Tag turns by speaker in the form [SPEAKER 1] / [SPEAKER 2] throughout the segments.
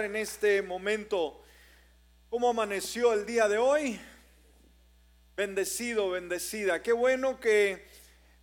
[SPEAKER 1] en este momento cómo amaneció el día de hoy. Bendecido, bendecida. Qué bueno que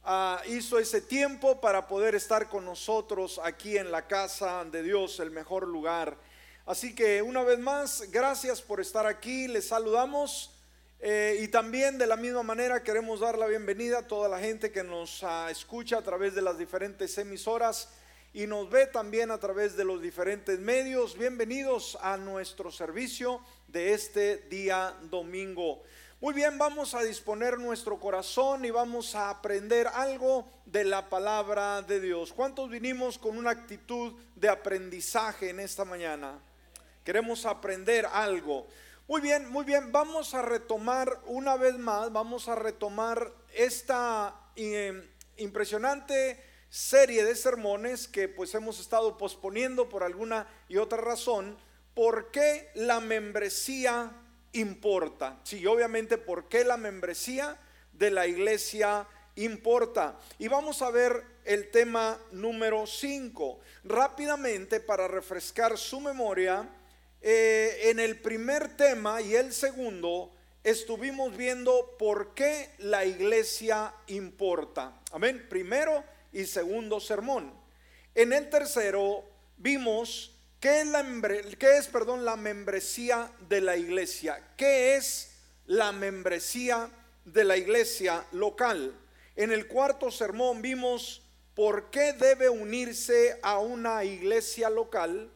[SPEAKER 1] ah, hizo ese tiempo para poder estar con nosotros aquí en la casa de Dios, el mejor lugar. Así que una vez más, gracias por estar aquí. Les saludamos. Eh, y también de la misma manera queremos dar la bienvenida a toda la gente que nos ah, escucha a través de las diferentes emisoras y nos ve también a través de los diferentes medios. Bienvenidos a nuestro servicio de este día domingo. Muy bien, vamos a disponer nuestro corazón y vamos a aprender algo de la palabra de Dios. ¿Cuántos vinimos con una actitud de aprendizaje en esta mañana? Queremos aprender algo. Muy bien, muy bien. Vamos a retomar una vez más, vamos a retomar esta eh, impresionante serie de sermones que pues hemos estado posponiendo por alguna y otra razón. ¿Por qué la membresía importa? Sí, obviamente, ¿por qué la membresía de la iglesia importa? Y vamos a ver el tema número 5. Rápidamente, para refrescar su memoria, eh, en el primer tema y el segundo estuvimos viendo por qué la iglesia importa. Amén. Primero y segundo sermón. En el tercero vimos qué es, la, qué es perdón, la membresía de la iglesia. ¿Qué es la membresía de la iglesia local? En el cuarto sermón vimos por qué debe unirse a una iglesia local.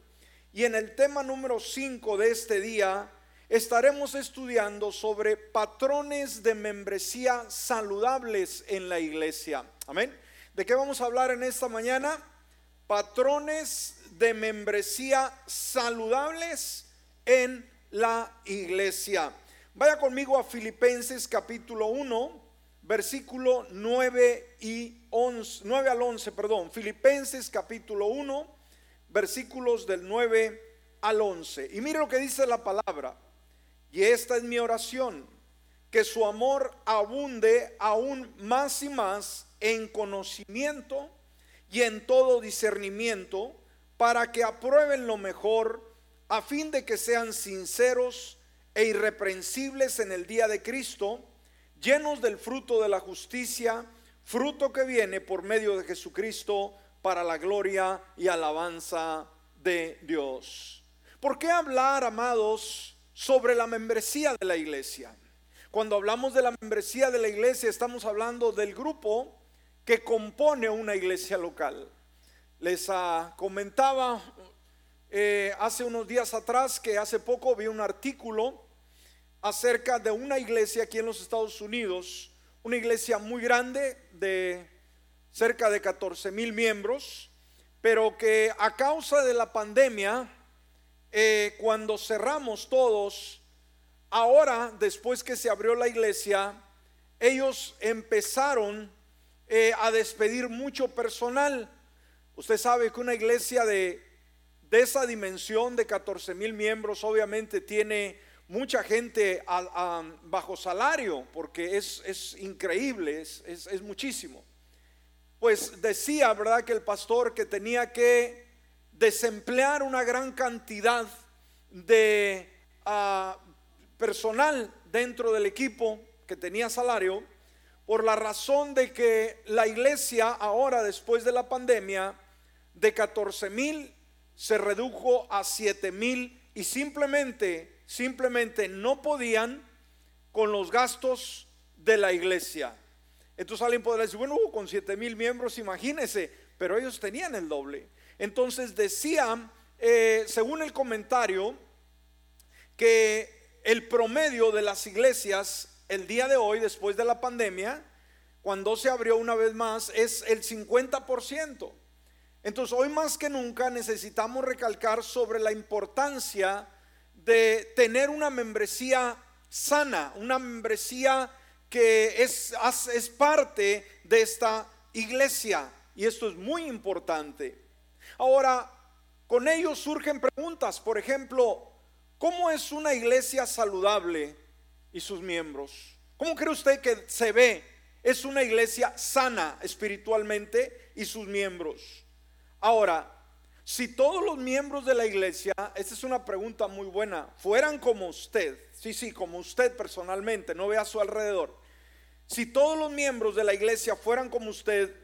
[SPEAKER 1] Y en el tema número 5 de este día estaremos estudiando sobre patrones de membresía saludables en la iglesia. Amén. ¿De qué vamos a hablar en esta mañana? Patrones de membresía saludables en la iglesia. Vaya conmigo a Filipenses capítulo 1, versículo 9 y 11, 9 al 11, perdón. Filipenses capítulo 1, versículos del 9 al 11. Y mire lo que dice la palabra. Y esta es mi oración, que su amor abunde aún más y más en conocimiento y en todo discernimiento, para que aprueben lo mejor, a fin de que sean sinceros e irreprensibles en el día de Cristo, llenos del fruto de la justicia, fruto que viene por medio de Jesucristo para la gloria y alabanza de Dios. ¿Por qué hablar, amados, sobre la membresía de la iglesia? Cuando hablamos de la membresía de la iglesia, estamos hablando del grupo que compone una iglesia local. Les ah, comentaba eh, hace unos días atrás que hace poco vi un artículo acerca de una iglesia aquí en los Estados Unidos, una iglesia muy grande de cerca de 14 mil miembros, pero que a causa de la pandemia, eh, cuando cerramos todos, ahora, después que se abrió la iglesia, ellos empezaron eh, a despedir mucho personal. Usted sabe que una iglesia de, de esa dimensión de 14 mil miembros obviamente tiene mucha gente bajo salario, porque es, increíble, es, es muchísimo pues decía, ¿verdad? Que el pastor que tenía que desemplear una gran cantidad de ah, personal dentro del equipo que tenía salario, por la razón de que la iglesia ahora, después de la pandemia, de 14 mil se redujo a 7 mil y simplemente, simplemente no podían con los gastos de la iglesia. Entonces alguien podrá decir, bueno, con 7 mil miembros, imagínense, pero ellos tenían el doble. Entonces decían, eh, según el comentario, que el promedio de las iglesias el día de hoy, después de la pandemia, cuando se abrió una vez más, es el 50%. Entonces hoy más que nunca necesitamos recalcar sobre la importancia de tener una membresía sana, una membresía que es, parte de esta iglesia. Y esto es muy importante. Ahora, con ellos surgen preguntas. Por ejemplo, ¿cómo es una iglesia saludable y sus miembros? ¿Cómo cree usted que se ve? Es una iglesia sana espiritualmente y sus miembros. Ahora, Si todos los miembros de la iglesia, esta es una pregunta muy buena, fueran como usted, sí, sí, como usted personalmente, no vea a su alrededor. Si todos los miembros de la iglesia fueran como usted,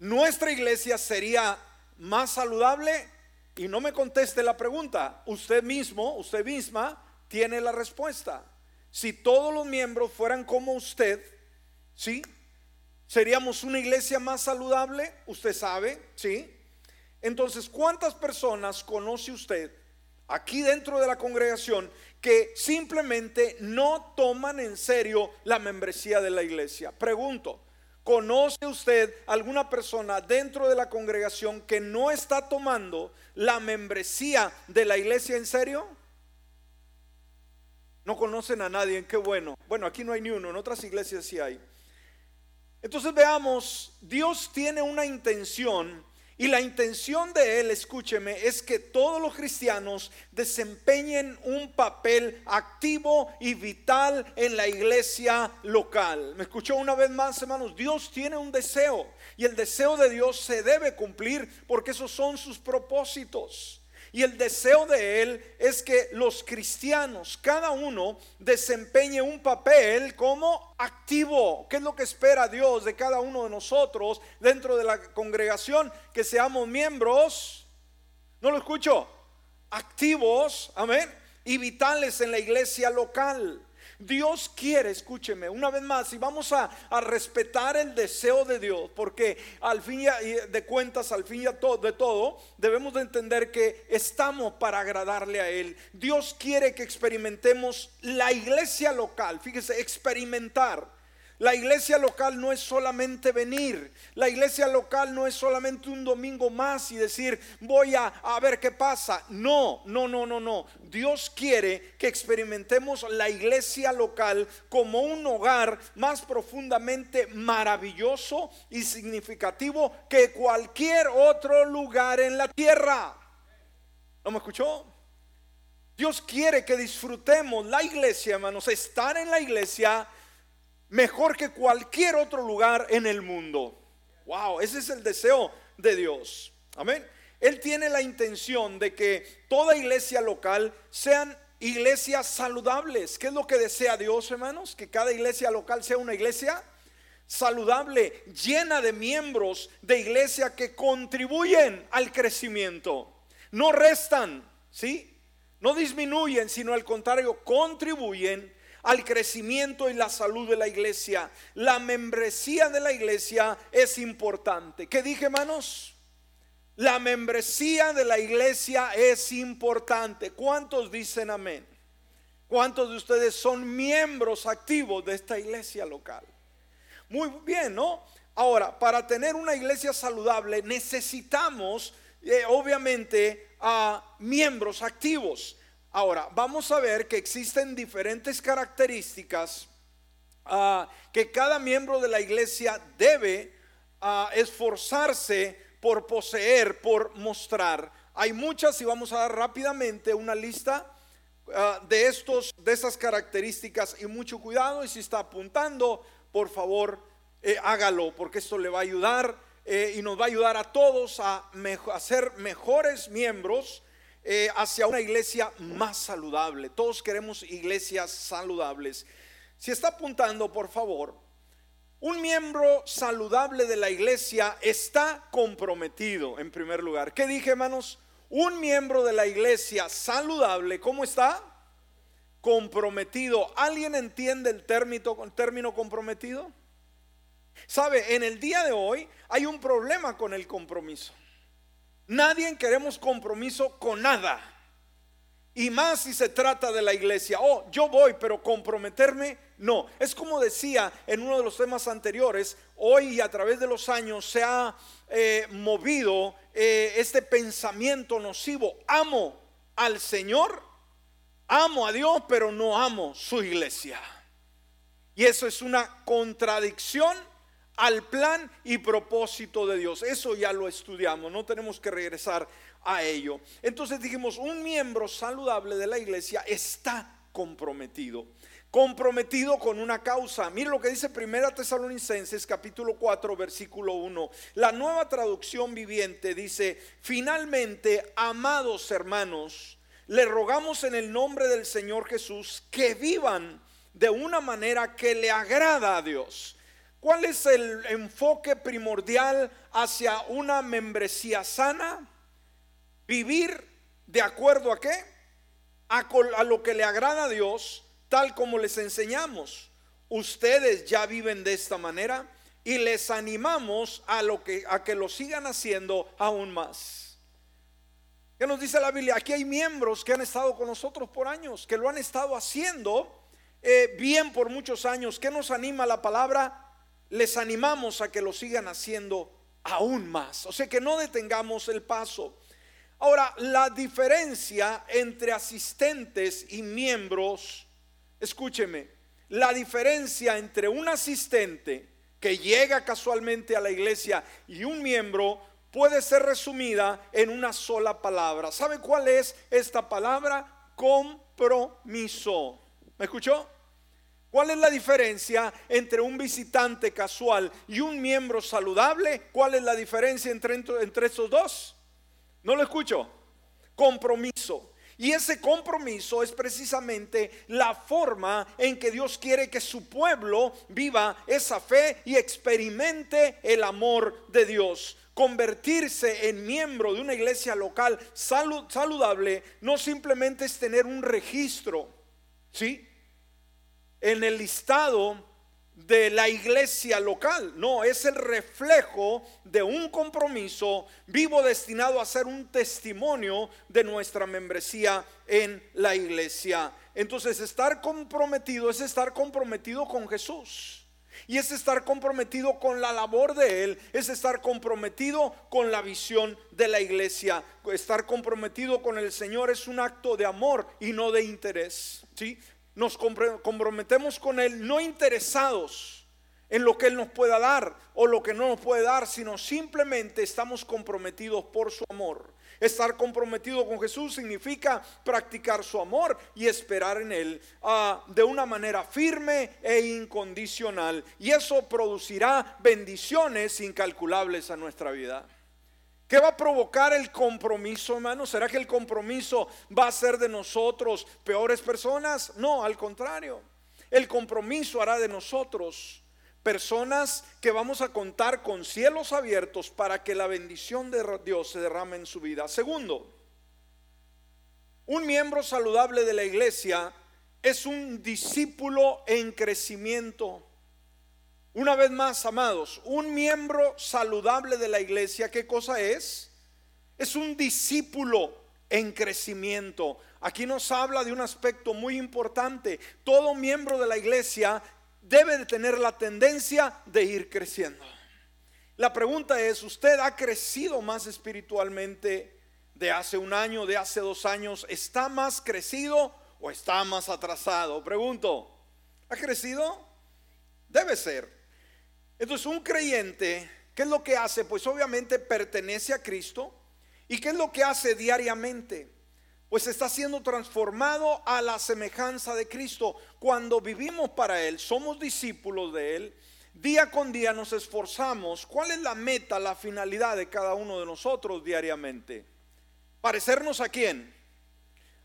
[SPEAKER 1] nuestra iglesia sería más saludable. Y no me conteste la pregunta, usted mismo, usted misma tiene la respuesta. Si todos los miembros fueran como usted, ¿sí? ¿Seríamos una iglesia más saludable? Usted sabe, ¿sí? Entonces, ¿cuántas personas conoce usted aquí dentro de la congregación que simplemente no toman en serio la membresía de la iglesia? Pregunto, ¿conoce usted alguna persona dentro de la congregación que no está tomando la membresía de la iglesia en serio? No conocen a nadie, qué bueno. Bueno, aquí no hay ni uno, en otras iglesias sí hay. Entonces veamos, Dios tiene una intención y la intención de Él, escúcheme, es que todos los cristianos desempeñen un papel activo y vital en la iglesia local. ¿Me escuchó una vez más, hermanos? Dios tiene un deseo y el deseo de Dios se debe cumplir porque esos son sus propósitos. Y el deseo de Él es que los cristianos, cada uno, desempeñe un papel como activo. ¿Qué es lo que espera Dios de cada uno de nosotros dentro de la congregación? Que seamos miembros, no lo escucho, activos, amén, y vitales en la iglesia local. Dios quiere, escúcheme, una vez más, y vamos a, respetar el deseo de Dios, porque al fin de cuentas, al fin y de todo, debemos de entender que estamos para agradarle a Él. Dios quiere que experimentemos la iglesia local, fíjese, experimentar. La iglesia local no es solamente venir, la iglesia local no es solamente un domingo más y decir voy a, a, ver qué pasa. No, no, no, no, no. Dios quiere que experimentemos la iglesia local como un hogar más profundamente maravilloso y significativo que cualquier otro lugar en la tierra. ¿No me escuchó? Dios quiere que disfrutemos la iglesia, hermanos, estar en la iglesia mejor que cualquier otro lugar en el mundo. Wow, ese es el deseo de Dios. Amén. Él tiene la intención de que toda iglesia local sean iglesias saludables. ¿Qué es lo que desea Dios, hermanos? Que cada iglesia local sea una iglesia saludable, llena de miembros de iglesia que contribuyen al crecimiento. No restan, ¿sí? No disminuyen, sino al contrario, contribuyen al crecimiento y la salud de la iglesia. La membresía de la iglesia es importante. ¿Qué dije, hermanos? La membresía de la iglesia es importante. ¿Cuántos dicen amén? ¿Cuántos de ustedes son miembros activos de esta iglesia local? Muy bien, ¿no? Ahora, para tener una iglesia saludable necesitamos, eh, obviamente, a miembros activos. Ahora, vamos a ver que existen diferentes características ah, que cada miembro de la iglesia debe ah, esforzarse por poseer, por mostrar. Hay muchas y vamos a dar rápidamente una lista ah, de estos, de esas características y mucho cuidado. Y si está apuntando, por favor, eh, hágalo, porque esto le va a ayudar eh, y nos va a ayudar a todos a, a ser mejores miembros eh, hacia una iglesia más saludable. Todos queremos iglesias saludables. Si está apuntando, por favor, un miembro saludable de la iglesia está comprometido, en primer lugar. ¿Qué dije, hermanos? Un miembro de la iglesia saludable, ¿cómo está? Comprometido. ¿Alguien entiende el término, el término comprometido? Sabe, en el día de hoy hay un problema con el compromiso. Nadie queremos compromiso con nada. Y más si se trata de la iglesia. Oh, yo voy, pero comprometerme, no. Es como decía en uno de los temas anteriores, hoy y a través de los años se ha eh, movido eh, este pensamiento nocivo. Amo al Señor, amo a Dios, pero no amo su iglesia. Y eso es una contradicción al plan y propósito de Dios. Eso ya lo estudiamos, no tenemos que regresar a ello. Entonces dijimos, un miembro saludable de la iglesia está comprometido. comprometido con una causa. Mire lo que dice Primera Tesalonicenses capítulo 4 versículo 1. La nueva traducción viviente dice, finalmente, amados hermanos, le rogamos en el nombre del Señor Jesús que vivan de una manera que le agrada a Dios. ¿Cuál es el enfoque primordial hacia una membresía sana? Vivir de acuerdo a qué? A, lo que le agrada a Dios tal como les enseñamos. Ustedes ya viven de esta manera y les animamos a, lo que, a que lo sigan haciendo aún más. ¿Qué nos dice la Biblia? Aquí hay miembros que han estado con nosotros por años, que lo han estado haciendo eh, bien por muchos años. ¿Qué nos anima la palabra? Les animamos a que lo sigan haciendo aún más. O sea, que no detengamos el paso. Ahora, la diferencia entre asistentes y miembros escúcheme, la diferencia entre un asistente que llega casualmente a la iglesia y un miembro puede ser resumida en una sola palabra. ¿Sabe cuál es esta palabra? Compromiso. ¿Me escuchó? ¿Cuál es la diferencia entre un visitante casual y un miembro saludable? ¿Cuál es la diferencia entre, entre estos dos? ¿No lo escucho? Compromiso. Y ese compromiso es precisamente la forma en que Dios quiere que su pueblo viva esa fe y experimente el amor de Dios. Convertirse en miembro de una iglesia local saludable no simplemente es tener un registro, ¿sí? En el listado de la iglesia local. No, es el reflejo de un compromiso vivo destinado a ser un testimonio de nuestra membresía en la iglesia. Entonces, estar comprometido es estar comprometido con Jesús. Y es estar comprometido con la labor de Él, es estar comprometido con la visión de la iglesia. Estar comprometido con el Señor es un acto de amor y no de interés. ¿sí? Nos comprometemos con Él no interesados en lo que Él nos pueda dar o lo que no nos puede dar, sino simplemente estamos comprometidos por su amor. Estar comprometido con Jesús significa practicar su amor y esperar en Él ah, de una manera firme e incondicional. Y eso producirá bendiciones incalculables a nuestra vida. ¿Qué va a provocar el compromiso, hermano? ¿Será que el compromiso va a ser de nosotros peores personas? No, al contrario. El compromiso hará de nosotros personas que vamos a contar con cielos abiertos para que la bendición de Dios se derrame en su vida. Segundo, un miembro saludable de la iglesia es un discípulo en crecimiento. Una vez más, amados, un miembro saludable de la iglesia, ¿qué cosa es? Es un discípulo en crecimiento. Aquí nos habla de un aspecto muy importante. Todo miembro de la iglesia debe de tener la tendencia de ir creciendo. La pregunta es, ¿usted ha crecido más espiritualmente de hace un año, de hace dos años? ¿Está más crecido o está más atrasado? Pregunto, ¿ha crecido? Debe ser. Entonces un creyente, ¿qué es lo que hace? Pues obviamente pertenece a Cristo. ¿Y qué es lo que hace diariamente? Pues está siendo transformado a la semejanza de Cristo. Cuando vivimos para Él, somos discípulos de Él, día con día nos esforzamos. ¿Cuál es la meta, la finalidad de cada uno de nosotros diariamente? ¿Parecernos a quién?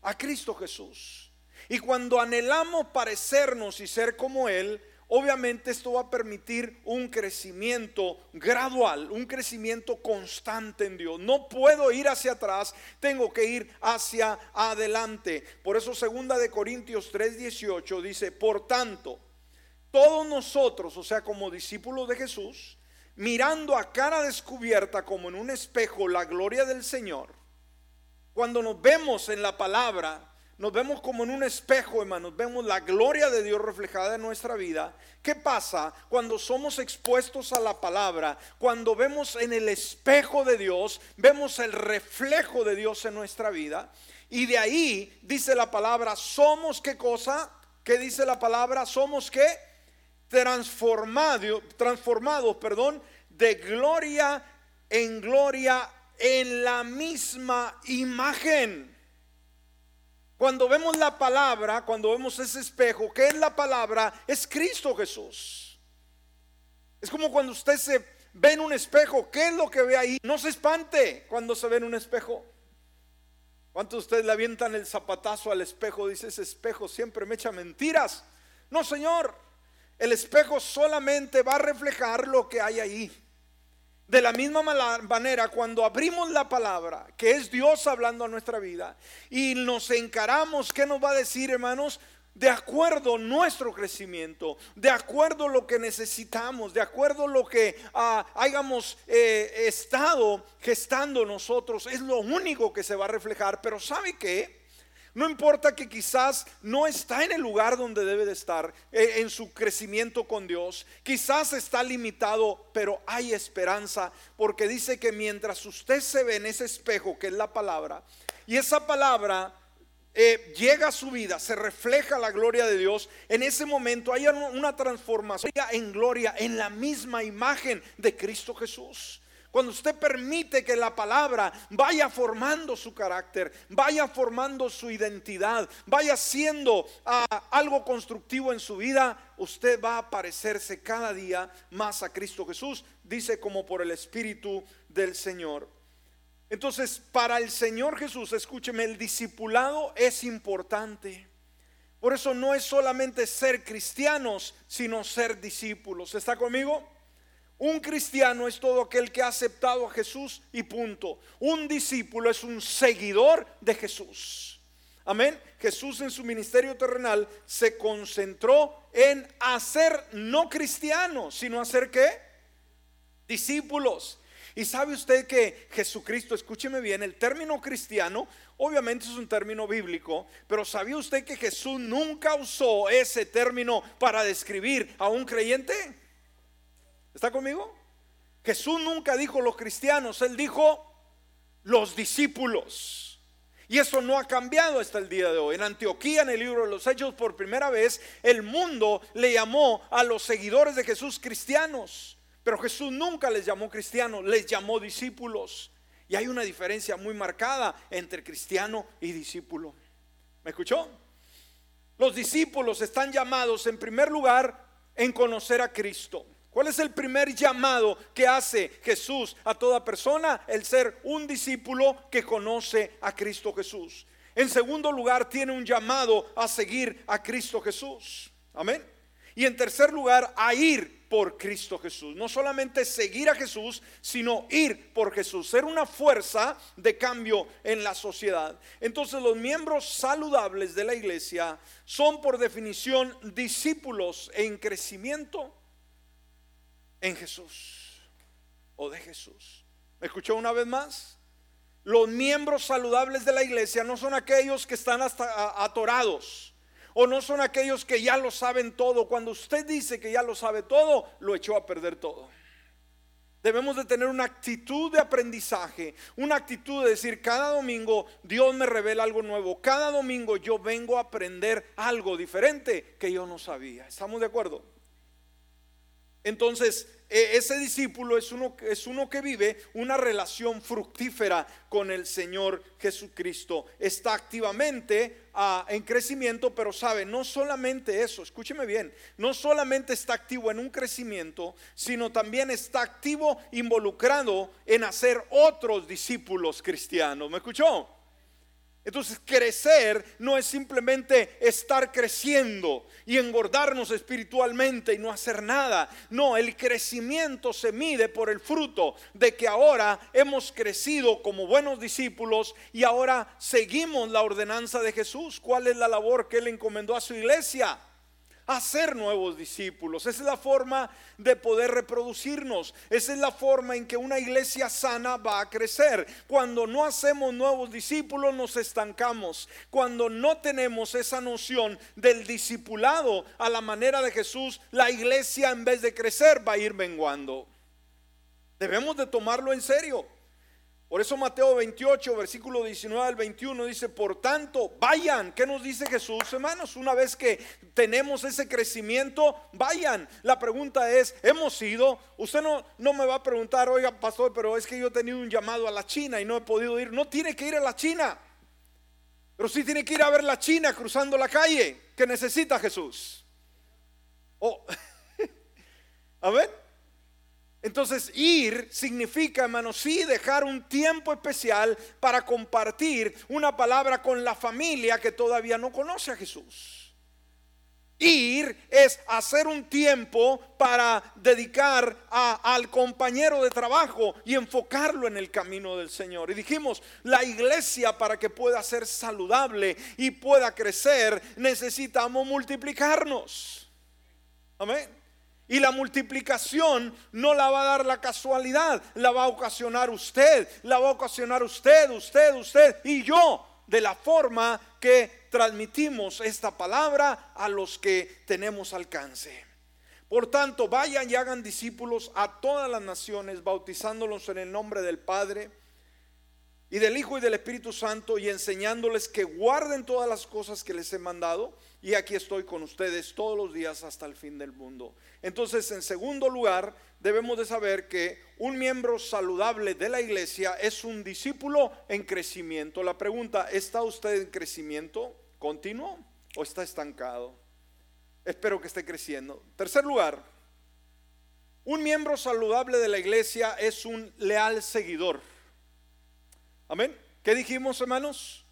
[SPEAKER 1] A Cristo Jesús. Y cuando anhelamos parecernos y ser como Él, obviamente esto va a permitir un crecimiento gradual, un crecimiento constante en Dios. No puedo ir hacia atrás, tengo que ir hacia adelante. Por eso segunda de Corintios 3:18 dice, "Por tanto, todos nosotros, o sea, como discípulos de Jesús, mirando a cara descubierta como en un espejo la gloria del Señor, cuando nos vemos en la palabra, nos vemos como en un espejo, hermanos, vemos la gloria de Dios reflejada en nuestra vida. ¿Qué pasa cuando somos expuestos a la palabra? Cuando vemos en el espejo de Dios, vemos el reflejo de Dios en nuestra vida. Y de ahí dice la palabra, somos qué cosa? ¿Qué dice la palabra? Somos qué? Transformados, transformados, perdón, de gloria en gloria en la misma imagen Cuando vemos la palabra, cuando vemos ese espejo, ¿qué es la palabra? Es Cristo Jesús. Es como cuando usted se ve en un espejo, ¿qué es lo que ve ahí? No se espante cuando se ve en un espejo. ¿Cuántos de ustedes le avientan el zapatazo al espejo? Dice, ese espejo siempre me echa mentiras. No, Señor, el espejo solamente va a reflejar lo que hay ahí. De la misma manera, cuando abrimos la palabra, que es Dios hablando a nuestra vida, y nos encaramos, ¿qué nos va a decir, hermanos? De acuerdo a nuestro crecimiento, de acuerdo a lo que necesitamos, de acuerdo a lo que ah, hayamos eh, estado gestando nosotros, es lo único que se va a reflejar. Pero ¿sabe qué? No importa que quizás no está en el lugar donde debe de estar eh, en su crecimiento con Dios. Quizás está limitado, pero hay esperanza porque dice que mientras usted se ve en ese espejo que es la palabra y esa palabra eh, llega a su vida, se refleja la gloria de Dios, en ese momento hay una transformación en gloria, en la misma imagen de Cristo Jesús. Cuando usted permite que la palabra vaya formando su carácter, vaya formando su identidad, vaya siendo ah, algo constructivo en su vida, usted va a parecerse cada día más a Cristo Jesús, dice como por el Espíritu del Señor. Entonces, para el Señor Jesús, escúcheme, el discipulado es importante. Por eso no es solamente ser cristianos, sino ser discípulos. ¿Está conmigo? Un cristiano es todo aquel que ha aceptado a Jesús y punto. Un discípulo es un seguidor de Jesús. Amén. Jesús en su ministerio terrenal se concentró en hacer no cristianos, sino hacer qué? Discípulos. Y sabe usted que Jesucristo, escúcheme bien, el término cristiano obviamente es un término bíblico, pero ¿sabía usted que Jesús nunca usó ese término para describir a un creyente? ¿Está conmigo? Jesús nunca dijo los cristianos, él dijo los discípulos. Y eso no ha cambiado hasta el día de hoy. En Antioquía, en el libro de los Hechos, por primera vez, el mundo le llamó a los seguidores de Jesús cristianos. Pero Jesús nunca les llamó cristianos, les llamó discípulos. Y hay una diferencia muy marcada entre cristiano y discípulo. ¿Me escuchó? Los discípulos están llamados en primer lugar en conocer a Cristo. ¿Cuál es el primer llamado que hace Jesús a toda persona? El ser un discípulo que conoce a Cristo Jesús. En segundo lugar, tiene un llamado a seguir a Cristo Jesús. Amén. Y en tercer lugar, a ir por Cristo Jesús. No solamente seguir a Jesús, sino ir por Jesús. Ser una fuerza de cambio en la sociedad. Entonces los miembros saludables de la iglesia son por definición discípulos en crecimiento en Jesús o de Jesús. ¿Me escuchó una vez más? Los miembros saludables de la iglesia no son aquellos que están hasta atorados o no son aquellos que ya lo saben todo. Cuando usted dice que ya lo sabe todo, lo echó a perder todo. Debemos de tener una actitud de aprendizaje, una actitud de decir, cada domingo Dios me revela algo nuevo, cada domingo yo vengo a aprender algo diferente que yo no sabía. ¿Estamos de acuerdo? Entonces, e, ese discípulo es uno, es uno que vive una relación fructífera con el Señor Jesucristo. Está activamente ah, en crecimiento, pero sabe, no solamente eso, escúcheme bien, no solamente está activo en un crecimiento, sino también está activo involucrado en hacer otros discípulos cristianos. ¿Me escuchó? Entonces crecer no es simplemente estar creciendo y engordarnos espiritualmente y no hacer nada. No, el crecimiento se mide por el fruto de que ahora hemos crecido como buenos discípulos y ahora seguimos la ordenanza de Jesús. ¿Cuál es la labor que él encomendó a su iglesia? Hacer nuevos discípulos. Esa es la forma de poder reproducirnos. Esa es la forma en que una iglesia sana va a crecer. Cuando no hacemos nuevos discípulos nos estancamos. Cuando no tenemos esa noción del discipulado a la manera de Jesús, la iglesia en vez de crecer va a ir menguando. Debemos de tomarlo en serio. Por eso Mateo 28, versículo 19 al 21 dice, por tanto, vayan. ¿Qué nos dice Jesús, hermanos? Una vez que tenemos ese crecimiento, vayan. La pregunta es, ¿hemos ido? Usted no, no me va a preguntar, oiga, pastor, pero es que yo he tenido un llamado a la China y no he podido ir. No tiene que ir a la China. Pero sí tiene que ir a ver la China cruzando la calle que necesita Jesús. Oh. a ver. Entonces ir significa, hermanos, sí dejar un tiempo especial para compartir una palabra con la familia que todavía no conoce a Jesús. Ir es hacer un tiempo para dedicar al compañero de trabajo y enfocarlo en el camino del Señor. Y dijimos, la iglesia para que pueda ser saludable y pueda crecer, necesitamos multiplicarnos. Amén. Y la multiplicación no la va a dar la casualidad, la va a ocasionar usted, la va a ocasionar usted, usted, usted y yo, de la forma que transmitimos esta palabra a los que tenemos alcance. Por tanto, vayan y hagan discípulos a todas las naciones, bautizándolos en el nombre del Padre y del Hijo y del Espíritu Santo y enseñándoles que guarden todas las cosas que les he mandado. Y aquí estoy con ustedes todos los días hasta el fin del mundo. Entonces, en segundo lugar, debemos de saber que un miembro saludable de la iglesia es un discípulo en crecimiento. La pregunta, ¿está usted en crecimiento continuo o está estancado? Espero que esté creciendo. Tercer lugar, un miembro saludable de la iglesia es un leal seguidor. Amén. ¿Qué dijimos, hermanos?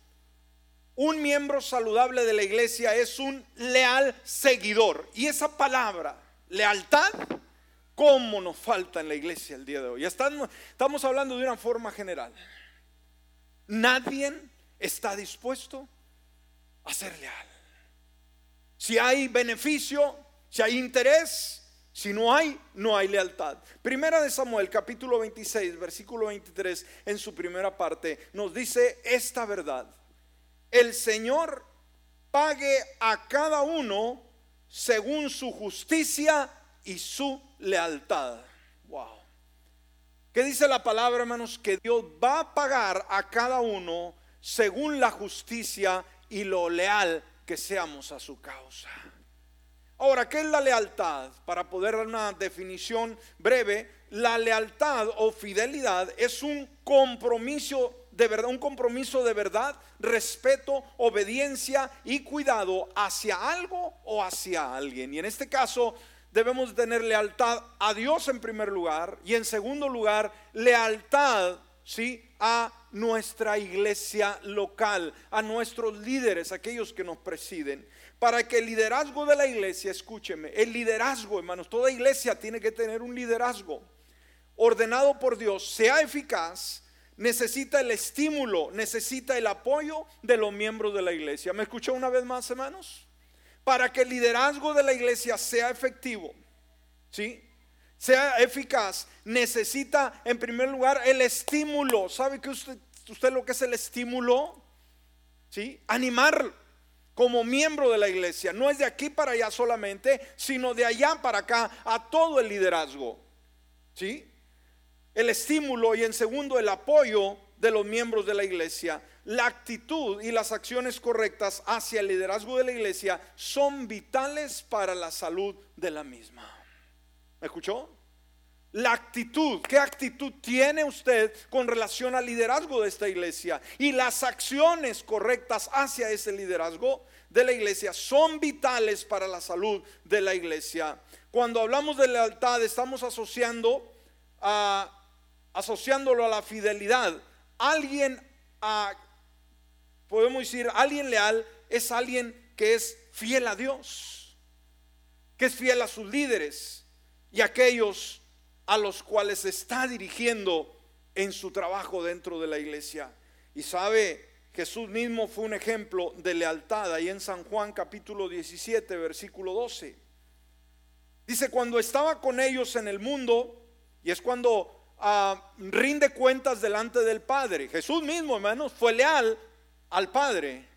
[SPEAKER 1] Un miembro saludable de la iglesia es un leal seguidor. Y esa palabra, lealtad, ¿cómo nos falta en la iglesia el día de hoy? Estamos, estamos hablando de una forma general. Nadie está dispuesto a ser leal. Si hay beneficio, si hay interés, si no hay, no hay lealtad. Primera de Samuel, capítulo 26, versículo 23, en su primera parte, nos dice esta verdad. El Señor pague a cada uno según su justicia y su lealtad. Wow. ¿Qué dice la palabra, hermanos? Que Dios va a pagar a cada uno según la justicia y lo leal que seamos a su causa. Ahora, ¿qué es la lealtad? Para poder dar una definición breve, la lealtad o fidelidad es un compromiso de verdad, un compromiso de verdad, respeto, obediencia y cuidado hacia algo o hacia alguien. Y en este caso debemos tener lealtad a Dios en primer lugar y en segundo lugar lealtad, ¿sí? a nuestra iglesia local, a nuestros líderes, aquellos que nos presiden para que el liderazgo de la iglesia, escúcheme, el liderazgo, hermanos, toda iglesia tiene que tener un liderazgo ordenado por Dios, sea eficaz, necesita el estímulo, necesita el apoyo de los miembros de la iglesia. ¿Me escuchó una vez más, hermanos? Para que el liderazgo de la iglesia sea efectivo, ¿sí? Sea eficaz, necesita en primer lugar el estímulo. ¿Sabe que usted, usted lo que es el estímulo? ¿Sí? Animar como miembro de la iglesia. No es de aquí para allá solamente, sino de allá para acá a todo el liderazgo. ¿Sí? El estímulo y en segundo el apoyo de los miembros de la iglesia. La actitud y las acciones correctas hacia el liderazgo de la iglesia son vitales para la salud de la misma. ¿Me escuchó? La actitud, ¿qué actitud tiene usted con relación al liderazgo de esta iglesia? Y las acciones correctas hacia ese liderazgo de la iglesia son vitales para la salud de la iglesia. Cuando hablamos de lealtad estamos asociando a, asociándolo a la fidelidad. Alguien podemos decir, alguien leal es alguien que es fiel a Dios, que es fiel a sus líderes y aquellos a los cuales está dirigiendo en su trabajo dentro de la iglesia. Y sabe, Jesús mismo fue un ejemplo de lealtad ahí en San Juan capítulo 17, versículo 12. Dice, cuando estaba con ellos en el mundo, y es cuando ah, rinde cuentas delante del Padre. Jesús mismo, hermanos, fue leal al Padre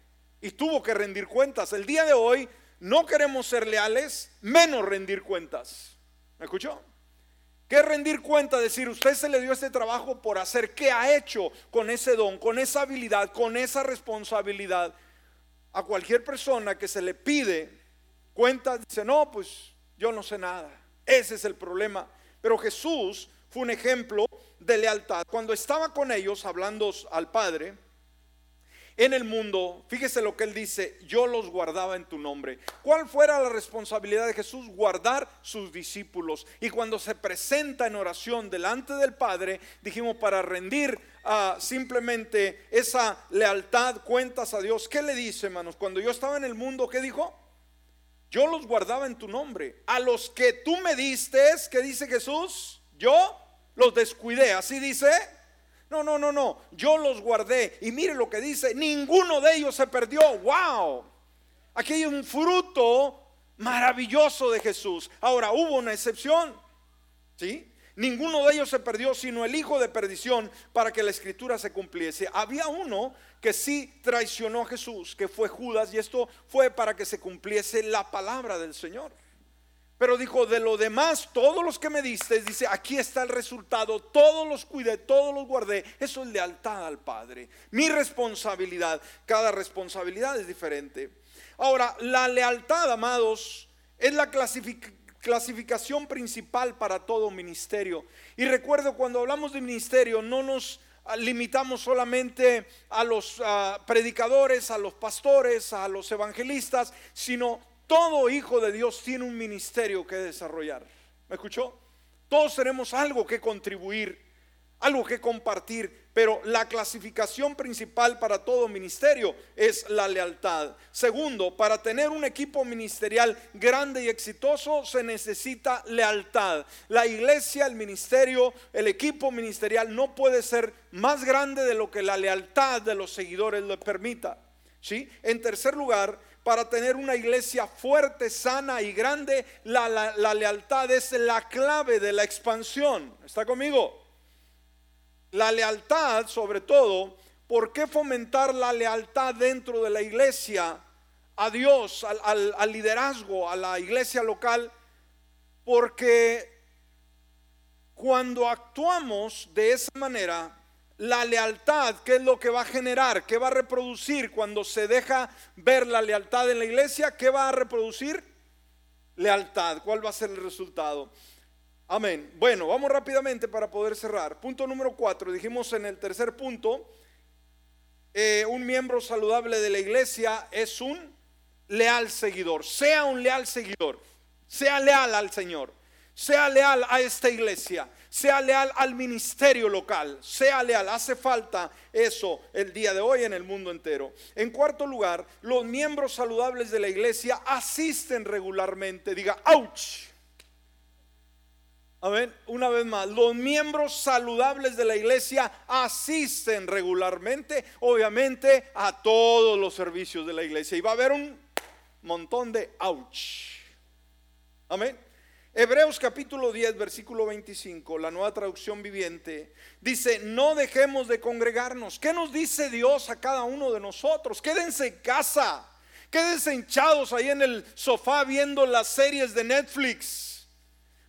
[SPEAKER 1] y tuvo que rendir cuentas. El día de hoy no queremos ser leales, menos rendir cuentas. ¿Me escuchó? ¿Qué rendir cuenta? Decir, usted se le dio este trabajo por hacer, ¿qué ha hecho con ese don, con esa habilidad, con esa responsabilidad? A cualquier persona que se le pide cuenta, dice, no, pues yo no sé nada. Ese es el problema. Pero Jesús fue un ejemplo de lealtad. Cuando estaba con ellos hablando al Padre, en el mundo, fíjese lo que él dice, yo los guardaba en tu nombre. ¿Cuál fuera la responsabilidad de Jesús? Guardar sus discípulos. Y cuando se presenta en oración delante del Padre, dijimos para rendir a simplemente esa lealtad, cuentas a Dios. ¿Qué le dice, hermanos? Cuando yo estaba en el mundo, ¿qué dijo? Yo los guardaba en tu nombre. A los que tú me diste, ¿qué dice Jesús? Yo los descuidé. Así dice. No, no, no, no. Yo los guardé. Y mire lo que dice. Ninguno de ellos se perdió. ¡Wow! Aquí hay un fruto maravilloso de Jesús. Ahora, hubo una excepción. ¿Sí? Ninguno de ellos se perdió, sino el hijo de perdición, para que la escritura se cumpliese. Había uno que sí traicionó a Jesús, que fue Judas, y esto fue para que se cumpliese la palabra del Señor. Pero dijo, de lo demás, todos los que me diste, dice, aquí está el resultado, todos los cuidé, todos los guardé. Eso es lealtad al Padre. Mi responsabilidad, cada responsabilidad es diferente. Ahora, la lealtad, amados, es la clasificación principal para todo ministerio. Y recuerdo cuando hablamos de ministerio, no nos limitamos solamente a los ah, predicadores, a los pastores, a los evangelistas, sino todo hijo de Dios tiene un ministerio que desarrollar. ¿Me escuchó? Todos tenemos algo que contribuir, algo que compartir, pero la clasificación principal para todo ministerio es la lealtad. Segundo, para tener un equipo ministerial grande y exitoso se necesita lealtad. La iglesia, el ministerio, el equipo ministerial no puede ser más grande de lo que la lealtad de los seguidores le permita. ¿Sí? En tercer lugar, para tener una iglesia fuerte, sana y grande, la, lealtad es la clave de la expansión. ¿Está conmigo? La lealtad, sobre todo, ¿por qué fomentar la lealtad dentro de la iglesia a Dios, al, liderazgo, a la iglesia local? Porque cuando actuamos de esa manera, la lealtad, ¿qué es lo que va a generar? ¿Qué va a reproducir cuando se deja ver la lealtad en la iglesia? ¿Qué va a reproducir? Lealtad. ¿Cuál va a ser el resultado? Amén. Bueno, vamos rápidamente para poder cerrar. Punto número cuatro. Dijimos en el tercer punto, eh, un miembro saludable de la iglesia es un leal seguidor. Sea un leal seguidor. Sea leal al Señor. Sea leal a esta iglesia sea leal al ministerio local, sea leal, hace falta eso el día de hoy en el mundo entero. En cuarto lugar, los miembros saludables de la iglesia asisten regularmente, diga, ouch. Amén. Una vez más, los miembros saludables de la iglesia asisten regularmente, obviamente, a todos los servicios de la iglesia. Y va a haber un montón de ouch. Amén. Hebreos capítulo 10, versículo 25, la nueva traducción viviente, dice, no dejemos de congregarnos. ¿Qué nos dice Dios a cada uno de nosotros? Quédense en casa, quédense hinchados ahí en el sofá viendo las series de Netflix.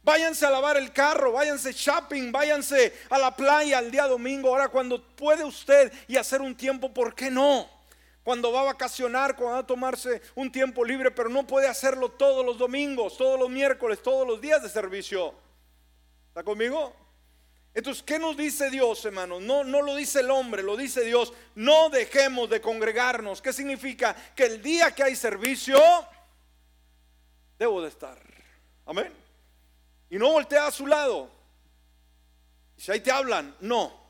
[SPEAKER 1] Váyanse a lavar el carro, váyanse shopping, váyanse a la playa el día domingo. Ahora cuando puede usted y hacer un tiempo, ¿por qué no? Cuando va a vacacionar, cuando va a tomarse un tiempo libre, pero no puede hacerlo todos los domingos, todos los miércoles, todos los días de servicio. ¿Está conmigo? Entonces, ¿qué nos dice Dios, hermanos? No, no lo dice el hombre, lo dice Dios. No dejemos de congregarnos. ¿Qué significa? Que el día que hay servicio, debo de estar. Amén. Y no voltea a su lado. Si ahí te hablan, no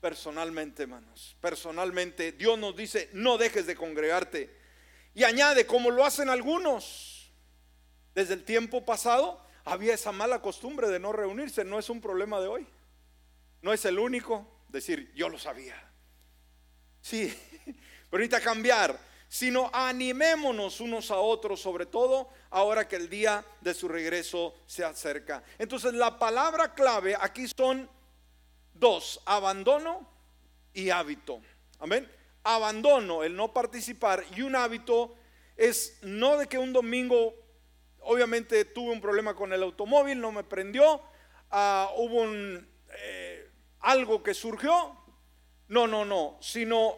[SPEAKER 1] personalmente, hermanos. Personalmente, Dios nos dice, no dejes de congregarte. Y añade, como lo hacen algunos, desde el tiempo pasado había esa mala costumbre de no reunirse. No es un problema de hoy. No es el único. Decir, yo lo sabía. Sí, pero cambiar. Sino animémonos unos a otros, sobre todo ahora que el día de su regreso se acerca. Entonces la palabra clave aquí son Dos, abandono y hábito. Amén. Abandono, el no participar y un hábito es no de que un domingo, obviamente tuve un problema con el automóvil, no me prendió, ah, hubo un, eh, algo que surgió. No, no, no, sino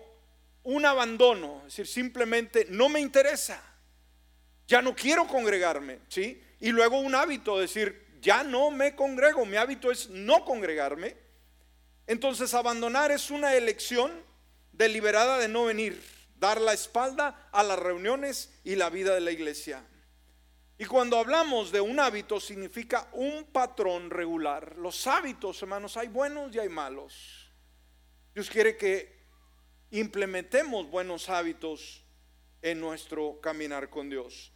[SPEAKER 1] un abandono, es decir, simplemente no me interesa, ya no quiero congregarme, ¿sí? Y luego un hábito, decir, ya no me congrego, mi hábito es no congregarme entonces abandonar es una elección deliberada de no venir, dar la espalda a las reuniones y la vida de la iglesia. Y cuando hablamos de un hábito significa un patrón regular. Los hábitos, hermanos, hay buenos y hay malos. Dios quiere que implementemos buenos hábitos en nuestro caminar con Dios.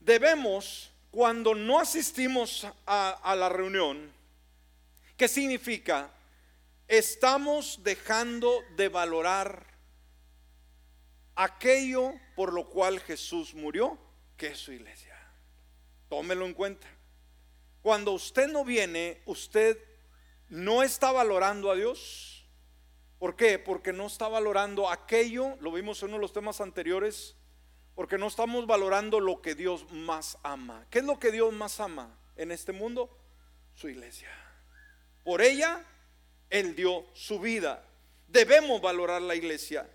[SPEAKER 1] Debemos, cuando no asistimos a, la reunión, ¿qué significa? Estamos dejando de valorar aquello por lo cual Jesús murió, que es su iglesia. Tómelo en cuenta. Cuando usted no viene, usted no está valorando a Dios. ¿Por qué? Porque no está valorando aquello, lo vimos en uno de los temas anteriores, porque no estamos valorando lo que Dios más ama. ¿Qué es lo que Dios más ama en este mundo? Su iglesia. Por ella, Él dio su vida. Debemos valorar la iglesia.